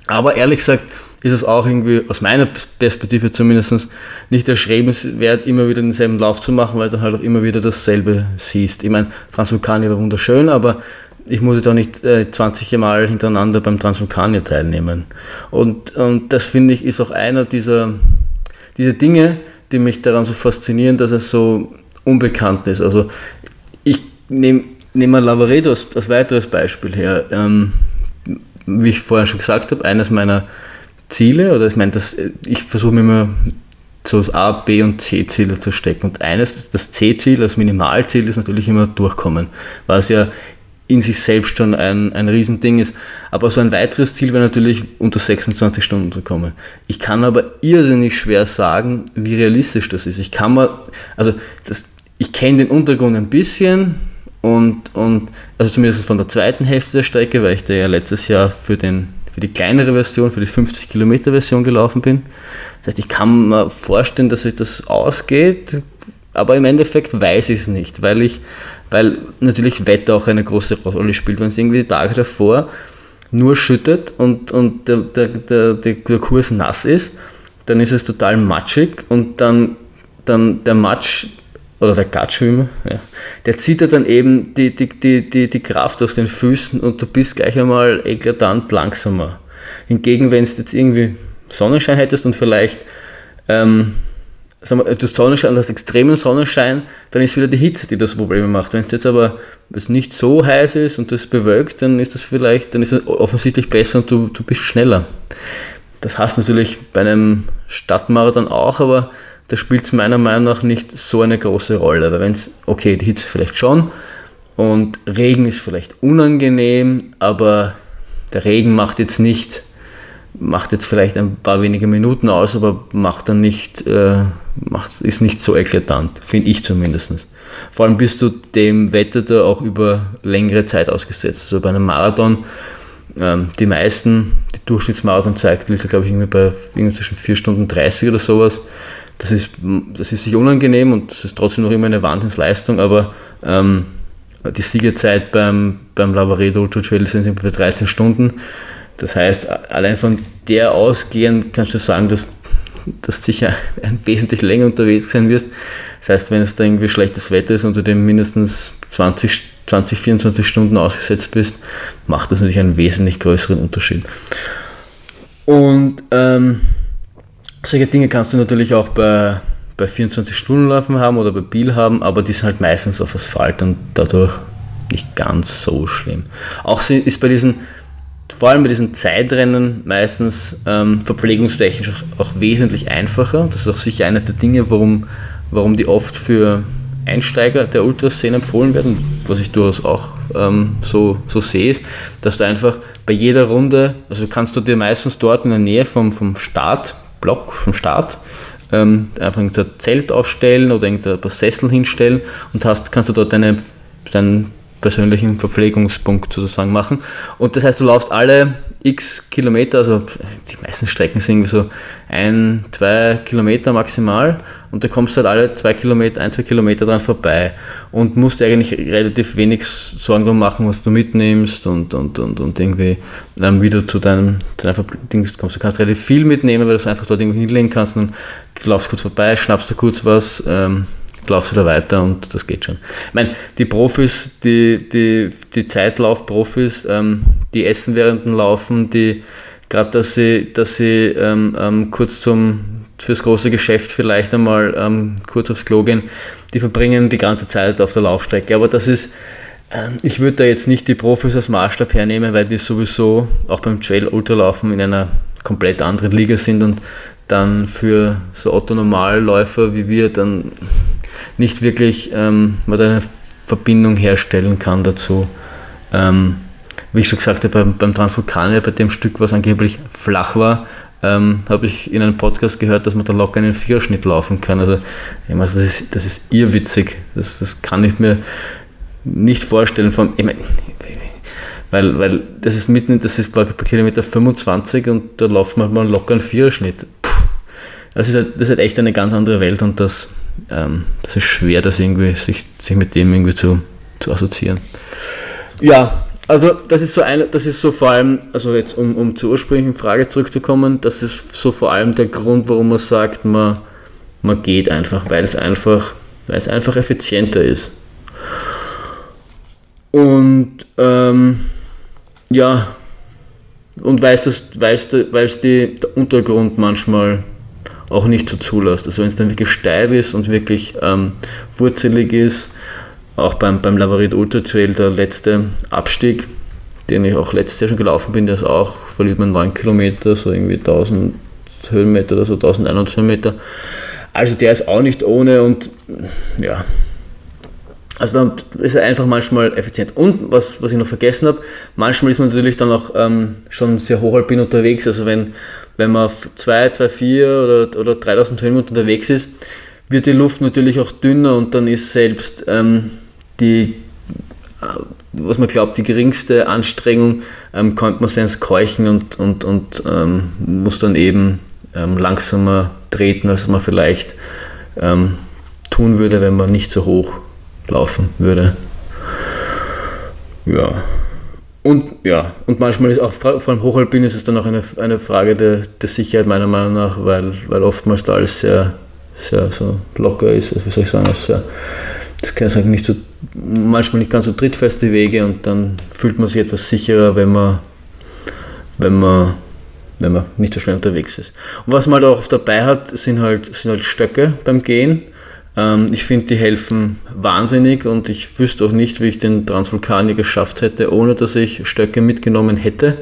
Aber ehrlich gesagt ist es auch irgendwie, aus meiner Perspektive zumindest, nicht erschrebenswert, immer wieder denselben Lauf zu machen, weil du halt auch immer wieder dasselbe siehst. Ich meine, Transvulkanier war wunderschön, aber ich muss jetzt auch nicht äh, 20 Mal hintereinander beim Transvulkanier teilnehmen. Und, und das finde ich ist auch einer dieser, dieser Dinge, die mich daran so faszinieren, dass es so unbekannt ist. Also ich nehme nehm mal Lavaredo als, als weiteres Beispiel her. Ähm, wie ich vorher schon gesagt habe, eines meiner Ziele, oder ich meine, ich versuche mir immer so das A, B und C-Ziele zu stecken. Und eines, das C-Ziel, das Minimalziel, ist natürlich immer durchkommen, was ja in sich selbst schon ein, ein Riesending ist. Aber so ein weiteres Ziel wäre natürlich, unter 26 Stunden zu kommen. Ich kann aber irrsinnig schwer sagen, wie realistisch das ist. Ich kann mal, also das, ich kenne den Untergrund ein bisschen und, und also zumindest von der zweiten Hälfte der Strecke, weil ich da ja letztes Jahr für, den, für die kleinere Version, für die 50 Kilometer Version gelaufen bin. Das heißt, ich kann mir vorstellen, dass sich das ausgeht, aber im Endeffekt weiß ich es nicht, weil ich weil natürlich Wetter auch eine große Rolle spielt. Wenn es irgendwie die Tage davor nur schüttet und, und der, der, der, der Kurs nass ist, dann ist es total matschig und dann, dann der Matsch oder der Gatschwimmer, ja, der zieht ja dann eben die, die, die, die, die Kraft aus den Füßen und du bist gleich einmal eklatant langsamer. Hingegen, wenn du jetzt irgendwie Sonnenschein hättest und vielleicht ähm, das Sonnenschein, das extremen Sonnenschein, dann ist wieder die Hitze, die das Probleme macht. Wenn es jetzt aber nicht so heiß ist und das bewölkt, dann ist das vielleicht, dann ist es offensichtlich besser und du, du bist schneller. Das hast natürlich bei einem Stadtmarathon auch, aber da spielt es meiner Meinung nach nicht so eine große Rolle. Weil wenn es, okay, die Hitze vielleicht schon und Regen ist vielleicht unangenehm, aber der Regen macht jetzt nicht macht jetzt vielleicht ein paar wenige Minuten aus, aber macht dann nicht, äh, macht, ist nicht so eklatant, finde ich zumindest. Vor allem bist du dem Wetter da auch über längere Zeit ausgesetzt. Also bei einem Marathon, ähm, die meisten, die Durchschnittsmarathonzeit liegt, glaube ich, irgendwie bei irgendwie zwischen 4 Stunden 30 oder sowas. Das ist, das ist sich unangenehm und das ist trotzdem noch immer eine Wahnsinnsleistung, aber ähm, die Siegezeit beim, beim Lavaredo Ultra Trail sind bei 13 Stunden. Das heißt, allein von der ausgehend kannst du sagen, dass, dass du sicher wesentlich länger unterwegs sein wirst. Das heißt, wenn es da irgendwie schlechtes Wetter ist und du dem mindestens 20, 20, 24 Stunden ausgesetzt bist, macht das natürlich einen wesentlich größeren Unterschied. Und ähm, solche Dinge kannst du natürlich auch bei, bei 24-Stunden-Laufen haben oder bei Biel haben, aber die sind halt meistens auf Asphalt und dadurch nicht ganz so schlimm. Auch ist bei diesen vor allem bei diesen Zeitrennen meistens ähm, verpflegungstechnisch auch, auch, wesentlich einfacher. Das ist auch sicher einer der Dinge, warum, warum die oft für Einsteiger der Ultraszene empfohlen werden, was ich durchaus auch ähm, so, so sehe, ist, dass du einfach bei jeder Runde, also kannst du dir meistens dort in der Nähe vom, vom Startblock, vom Start, ähm, einfach ein Zelt aufstellen oder ein paar Sessel hinstellen und hast, kannst du dort deine, deinen persönlichen Verpflegungspunkt sozusagen machen. Und das heißt, du laufst alle x Kilometer, also die meisten Strecken sind so ein, zwei Kilometer maximal und da kommst du halt alle zwei Kilometer, ein, zwei Kilometer dran vorbei und musst eigentlich relativ wenig Sorgen drum machen, was du mitnimmst und, und, und, und irgendwie ähm, wie du zu deinem, zu deinem Dings kommst. Du kannst relativ viel mitnehmen, weil du es einfach dort irgendwo hinlegen kannst und laufst kurz vorbei, schnappst du kurz was, ähm, laufst du da weiter und das geht schon. Ich meine, die Profis, die, die, die Zeitlauf-Profis, ähm, die essen während dem Laufen, die gerade, dass sie, dass sie ähm, ähm, kurz zum, fürs große Geschäft vielleicht einmal ähm, kurz aufs Klo gehen, die verbringen die ganze Zeit auf der Laufstrecke. Aber das ist, ähm, ich würde da jetzt nicht die Profis als Maßstab hernehmen, weil die sowieso auch beim Trail Ultralaufen in einer komplett anderen Liga sind und dann für so Otto-Normalläufer wie wir dann nicht wirklich ähm, eine Verbindung herstellen kann dazu. Ähm, wie ich schon gesagt habe, beim, beim Transvulkanier, bei dem Stück, was angeblich flach war, ähm, habe ich in einem Podcast gehört, dass man da locker einen Viererschnitt laufen kann. Also, ich meine, das, ist, das ist irrwitzig. Das, das kann ich mir nicht vorstellen. Von, ich meine, weil, weil das ist mitten, das ist bei Kilometer 25 und da läuft man mal locker einen Viererschnitt. Puh, das ist, halt, das ist halt echt eine ganz andere Welt und das, ähm, das ist schwer, das irgendwie, sich, sich mit dem irgendwie zu, zu assoziieren. Ja, also das ist so eine, das ist so vor allem, also jetzt um, um zur ursprünglichen Frage zurückzukommen, das ist so vor allem der Grund, warum man sagt, man, man geht einfach, weil es einfach, weil es einfach effizienter ist. Und ähm, ja, und weil es, weil es die, der Untergrund manchmal auch nicht so zulässt. Also wenn es dann wirklich steil ist und wirklich ähm, wurzelig ist, auch beim, beim Lavarit Ultra Trail, der letzte Abstieg, den ich auch letztes Jahr schon gelaufen bin, der ist auch, verliert man 9 Kilometer, so irgendwie 1000 Höhenmeter oder so, 1100 Höhenmeter. Also der ist auch nicht ohne und ja, also dann ist er einfach manchmal effizient. Und was, was ich noch vergessen habe, manchmal ist man natürlich dann auch ähm, schon sehr hochalpin unterwegs. Also wenn, wenn man 2, 2, 4 oder, oder 3000 Höhenmeter unterwegs ist, wird die Luft natürlich auch dünner und dann ist selbst ähm, die, äh, was man glaubt, die geringste Anstrengung, ähm, kommt man sehr ins Keuchen und, und, und ähm, muss dann eben ähm, langsamer treten, als man vielleicht ähm, tun würde, wenn man nicht so hoch laufen würde. Ja. Und ja, und manchmal ist auch, vor allem Hochalpin ist es dann auch eine, eine Frage der, der Sicherheit meiner Meinung nach, weil, weil oftmals da alles sehr, sehr so locker ist, also wie soll ich sagen, also sehr, das kann ich sagen, nicht so, manchmal nicht ganz so trittfeste Wege und dann fühlt man sich etwas sicherer, wenn man, wenn man, wenn man nicht so schnell unterwegs ist. Und was man halt auch dabei hat, sind halt, sind halt Stöcke beim Gehen ähm, ich finde, die helfen wahnsinnig und ich wüsste auch nicht, wie ich den Transvulkanier geschafft hätte, ohne dass ich Stöcke mitgenommen hätte.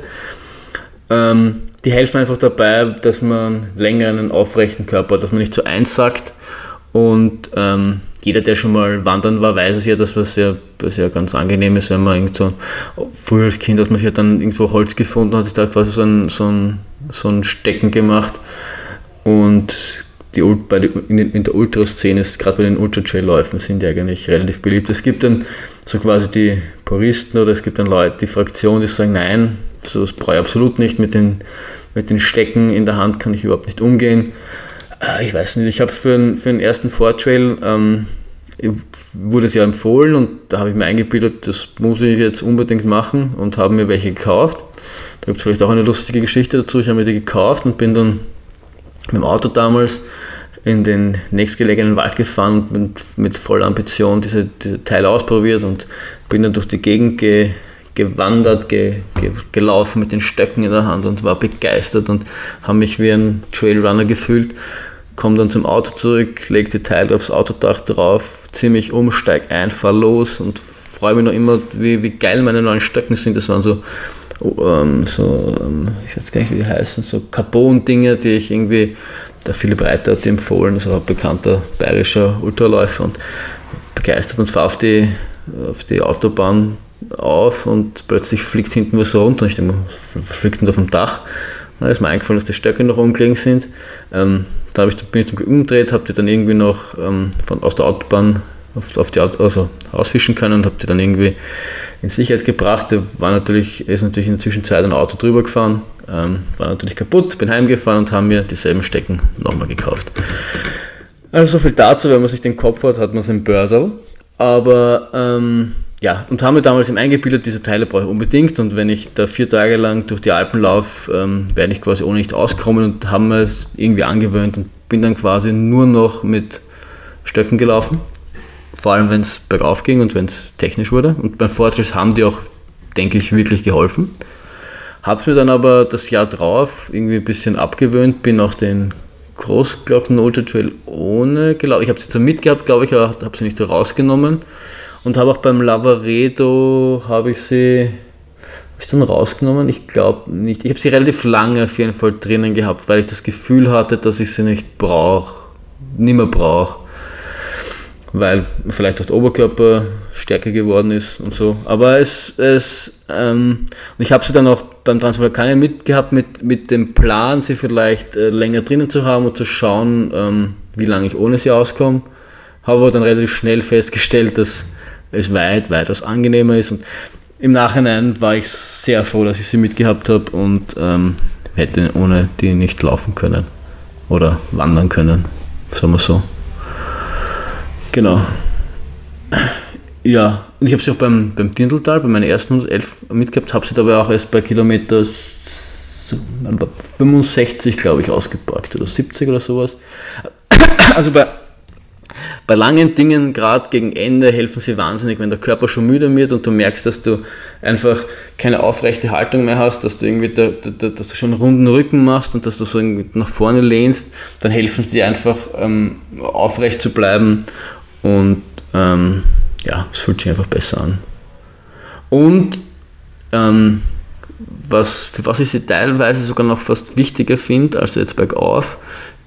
Ähm, die helfen einfach dabei, dass man länger einen aufrechten Körper hat, dass man nicht so einsackt. Und ähm, jeder, der schon mal wandern war, weiß es ja, dass was ja, was ja ganz angenehm ist, wenn man irgend so, früher als Kind hat man ja dann irgendwo Holz gefunden, hat sich da quasi so ein, so ein, so ein Stecken gemacht und die, bei die, in, in, der Ultraszene, gerade bei den Ultra-Trail-Läufen, sind die eigentlich relativ beliebt. Es gibt dann so quasi die Puristen oder es gibt dann Leute, die Fraktion, die sagen, nein, das brauche ich absolut nicht, mit den, mit den Stecken in der Hand kann ich überhaupt nicht umgehen. Äh, ich weiß nicht, ich habe es für, einen, für den ersten Vortrail, ähm, wurde es ja empfohlen und da habe ich mir eingebildet, das muss ich jetzt unbedingt machen und habe mir welche gekauft. Da gibt es vielleicht auch eine lustige Geschichte dazu. Ich habe mir die gekauft und bin dann mit dem Auto damals in den nächstgelegenen Wald gefahren und mit, mit voller Ambition diese, diese Teile ausprobiert und bin dann durch die Gegend ge, gewandert, ge, ge, gelaufen mit den Stöcken in der Hand und war begeistert und habe mich wie ein Trailrunner gefühlt. Komme dann zum Auto zurück, lege die Teile aufs Autodach drauf, ziehe mich um, steig ein, fahr los und freue mich noch immer, wie, wie geil meine neuen Stöcken sind. Das waren so ähm, so, ähm, ich weiß gar nicht, wie die heißen, so Carbon-Dinge, die ich irgendwie, der Philipp Reiter hat die empfohlen, das ist ein bekannter bayerischer Ultraläufer und begeistert und fahre auf die, auf die Autobahn auf und plötzlich fliegt hinten was runter und ich denke, fliegt denn da vom Dach? Da ist mir eingefallen, dass die Stöcke noch umgelegen sind. Ähm, da ich, bin ich umgedreht, habe die dann irgendwie noch ähm, von, aus der Autobahn auf, auf die Auto, also rausfischen können und habe die dann irgendwie in Sicherheit gebracht. Da war natürlich, ist natürlich in der Zwischenzeit ein Auto drüber gefahren, ähm, war natürlich kaputt, bin heimgefahren und haben mir dieselben Stecken nochmal gekauft. Also so viel dazu, wenn man sich den Kopf hat, hat man es im Börser. Aber ähm, ja, und haben mir damals eben eingebildet, diese Teile brauche ich unbedingt und wenn ich da vier Tage lang durch die Alpen laufe, ähm, werde ich quasi ohne nicht auskommen und haben es irgendwie angewöhnt und bin dann quasi nur noch mit Stöcken gelaufen vor allem wenn es bergauf ging und wenn es technisch wurde. Und beim Fortress haben die auch, denke ich, wirklich geholfen. Habe mir dann aber das Jahr drauf irgendwie ein bisschen abgewöhnt, bin auch den Großglocken Ultra Trail ohne gelaufen. Ich habe sie zwar mitgehabt, glaube ich, aber habe sie nicht rausgenommen. Und habe auch beim Lavaredo, habe ich sie, ich dann rausgenommen? Ich glaube nicht. Ich habe sie relativ lange auf jeden Fall drinnen gehabt, weil ich das Gefühl hatte, dass ich sie nicht brauche, nicht mehr brauche. Weil vielleicht auch der Oberkörper stärker geworden ist und so. Aber es, es ähm, ich habe sie dann auch beim Transvulkanier mitgehabt mit, mit dem Plan, sie vielleicht äh, länger drinnen zu haben und zu schauen, ähm, wie lange ich ohne sie auskomme. Habe aber dann relativ schnell festgestellt, dass es weit, weitaus angenehmer ist. Und im Nachhinein war ich sehr froh, dass ich sie mitgehabt habe und ähm, hätte ohne die nicht laufen können oder wandern können, sagen wir so. Genau. Ja, und ich habe sie auch beim, beim Dindeltal, bei meinen ersten 111 mitgehabt, habe sie dabei auch erst bei Kilometer 65, glaube ich, ausgepackt oder 70 oder sowas. Also bei bei langen Dingen, gerade gegen Ende, helfen sie wahnsinnig, wenn der Körper schon müde wird und du merkst, dass du einfach keine aufrechte Haltung mehr hast, dass du irgendwie da, da, dass du schon einen runden Rücken machst und dass du so nach vorne lehnst, dann helfen sie dir einfach ähm, aufrecht zu bleiben und ähm, ja, es fühlt sich einfach besser an. Und ähm, was, für was ich sie teilweise sogar noch fast wichtiger finde als jetzt bergauf,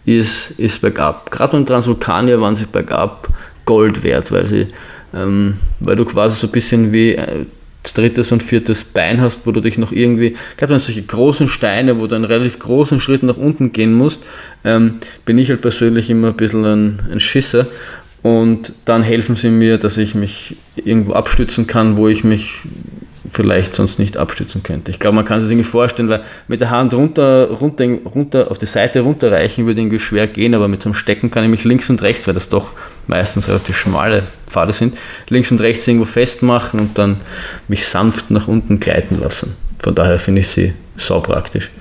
ist, ist bergab. Gerade beim Transvulkanier waren sie bergab Gold wert, weil, sie, ähm, weil du quasi so ein bisschen wie äh, drittes und viertes Bein hast, wo du dich noch irgendwie, gerade wenn solche großen Steine, wo du einen relativ großen Schritt nach unten gehen musst, ähm, bin ich halt persönlich immer ein bisschen ein, ein Schisser. Und dann helfen sie mir, dass ich mich irgendwo abstützen kann, wo ich mich vielleicht sonst nicht abstützen könnte. Ich glaube, man kann sich irgendwie vorstellen, weil mit der Hand runter, runter, runter auf die Seite runterreichen würde irgendwie schwer gehen, aber mit so einem Stecken kann ich mich links und rechts, weil das doch meistens relativ schmale Pfade sind, links und rechts irgendwo festmachen und dann mich sanft nach unten gleiten lassen. Von daher finde ich sie sau praktisch.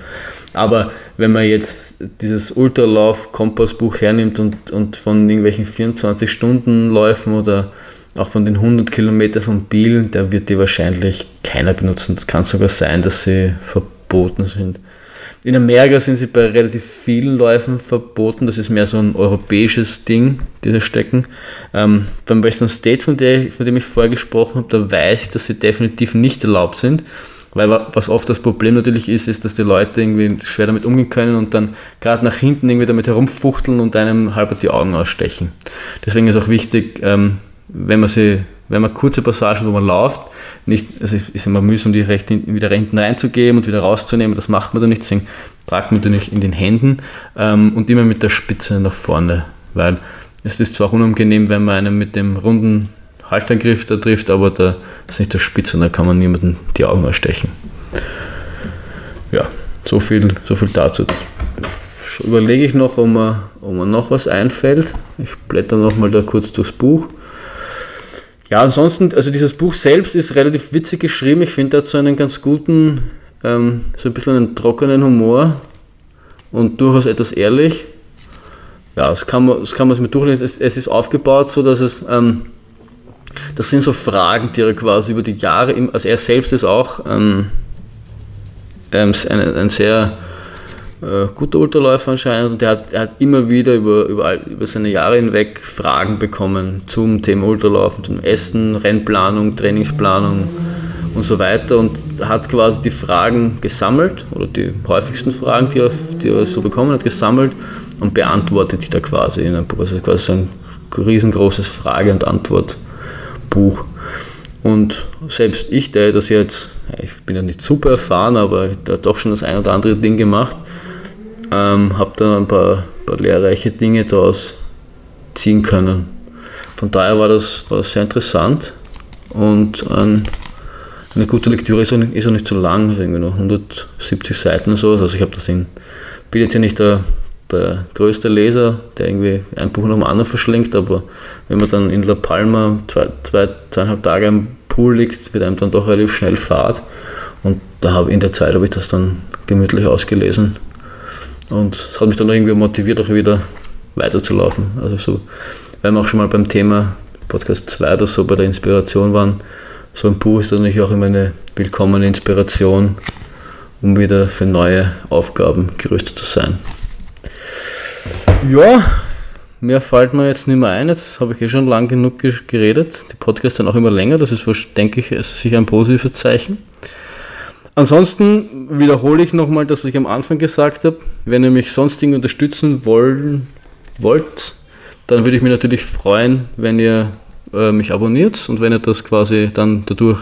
Aber wenn man jetzt dieses Ultralauf-Kompassbuch hernimmt und, und von irgendwelchen 24-Stunden-Läufen oder auch von den 100 Kilometern von Biel, da wird die wahrscheinlich keiner benutzen. Es kann sogar sein, dass sie verboten sind. In Amerika sind sie bei relativ vielen Läufen verboten. Das ist mehr so ein europäisches Ding, diese Stecken. Ähm, beim Western State, von, der, von dem ich vorher gesprochen habe, da weiß ich, dass sie definitiv nicht erlaubt sind. Weil was oft das Problem natürlich ist, ist, dass die Leute irgendwie schwer damit umgehen können und dann gerade nach hinten irgendwie damit herumfuchteln und einem halber die Augen ausstechen. Deswegen ist auch wichtig, ähm, wenn man sie, wenn man kurze Passagen, wo man läuft, nicht, also es ist immer mühsam, die recht, wieder hinten reinzugeben und wieder rauszunehmen, das macht man dann nicht, deswegen tragt man die nicht in den Händen ähm, und immer mit der Spitze nach vorne, weil es ist zwar unangenehm, wenn man einen mit dem runden Haltergriff da trifft, aber da ist nicht der Spitze und da kann man niemanden die Augen ausstechen. Ja, so viel, so viel dazu. Überlege ich noch, ob mir, ob mir noch was einfällt. Ich blätter noch mal da kurz durchs Buch. Ja, ansonsten, also dieses Buch selbst ist relativ witzig geschrieben. Ich finde, so einen ganz guten, ähm, so ein bisschen einen trockenen Humor und durchaus etwas ehrlich. Ja, das kann man, das kann man mit durchlesen. Es, es ist aufgebaut so, dass es, ähm, das sind so Fragen, die er quasi über die Jahre, also er selbst ist auch ähm, ähm ein, ein sehr äh, guter Ultraläufer anscheinend und er hat, er hat immer wieder über, über, über seine Jahre hinweg Fragen bekommen zum Thema Ultralaufen, zum Essen, Rennplanung, Trainingsplanung und so weiter und hat quasi die Fragen gesammelt oder die häufigsten Fragen, die er, die er so bekommen hat, gesammelt und beantwortet die da quasi in einem Buch. Also quasi so ein riesengroßes Frage- und Antwortbuch. Und selbst ich, der das jetzt, ich bin ja nicht super erfahren, aber der hat doch schon das ein oder andere Ding gemacht, ähm, habe dann ein paar, paar lehrreiche Dinge daraus ziehen können. Von daher war das, war das sehr interessant und ein, eine gute Lektüre ist auch nicht, ist auch nicht so lang, also irgendwie nur 170 Seiten und sowas. Also ich habe das in, bin jetzt ja nicht der, der größte Leser, der irgendwie ein Buch nach dem anderen verschlingt, aber wenn man dann in La Palma zwei, zwei zweieinhalb Tage im Pool liegt, wird einem dann doch relativ schnell Fahrt. Und da habe in der Zeit habe ich das dann gemütlich ausgelesen und es hat mich dann irgendwie motiviert, auch wieder weiterzulaufen. Also so, weil wir auch schon mal beim Thema Podcast 2 oder so bei der Inspiration waren, so ein Buch ist natürlich auch immer eine willkommene Inspiration, um wieder für neue Aufgaben gerüstet zu sein. Ja, mehr fällt mir jetzt nicht mehr ein. Jetzt habe ich eh schon lang genug geredet. Die Podcasts dann auch immer länger. Das ist, denke ich, sicher ein positives Zeichen. Ansonsten wiederhole ich nochmal das, was ich am Anfang gesagt habe. Wenn ihr mich sonst irgendwie unterstützen wollen, wollt, dann würde ich mich natürlich freuen, wenn ihr äh, mich abonniert und wenn ihr das quasi dann dadurch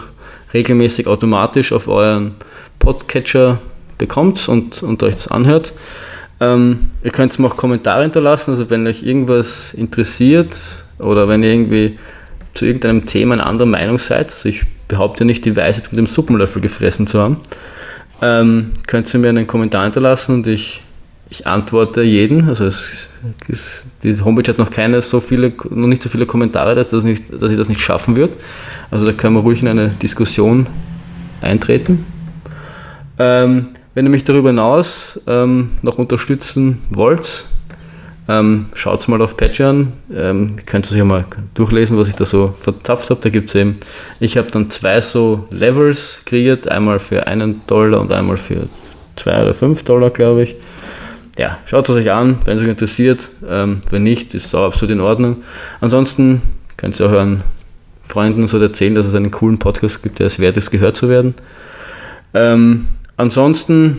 regelmäßig automatisch auf euren Podcatcher bekommt und, und euch das anhört. Ähm, ihr könnt mir auch Kommentare hinterlassen, also wenn euch irgendwas interessiert oder wenn ihr irgendwie zu irgendeinem Thema eine andere Meinung seid, also ich behaupte nicht, die Weisheit mit dem Suppenlöffel gefressen zu haben, ähm, könnt ihr mir einen Kommentar hinterlassen und ich, ich antworte jeden. Also es, es, die Homepage hat noch keine so viele, noch nicht so viele Kommentare, dass, das nicht, dass ich das nicht schaffen wird. Also da können wir ruhig in eine Diskussion eintreten. Ähm, wenn ihr mich darüber hinaus ähm, noch unterstützen wollt, ähm, schaut mal auf Patreon. Ähm, könnt ihr euch mal durchlesen, was ich da so verzapft habe. Da gibt es eben, ich habe dann zwei so Levels kreiert, einmal für einen Dollar und einmal für zwei oder fünf Dollar, glaube ich. Ja, schaut es euch an, wenn es euch interessiert. Ähm, wenn nicht, ist es auch absolut in Ordnung. Ansonsten könnt ihr auch euren Freunden so erzählen, dass es einen coolen Podcast gibt, der es wert ist, gehört zu werden. Ähm, Ansonsten,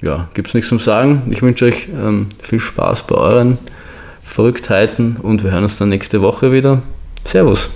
ja, gibt es nichts zum Sagen. Ich wünsche euch ähm, viel Spaß bei euren Verrücktheiten und wir hören uns dann nächste Woche wieder. Servus.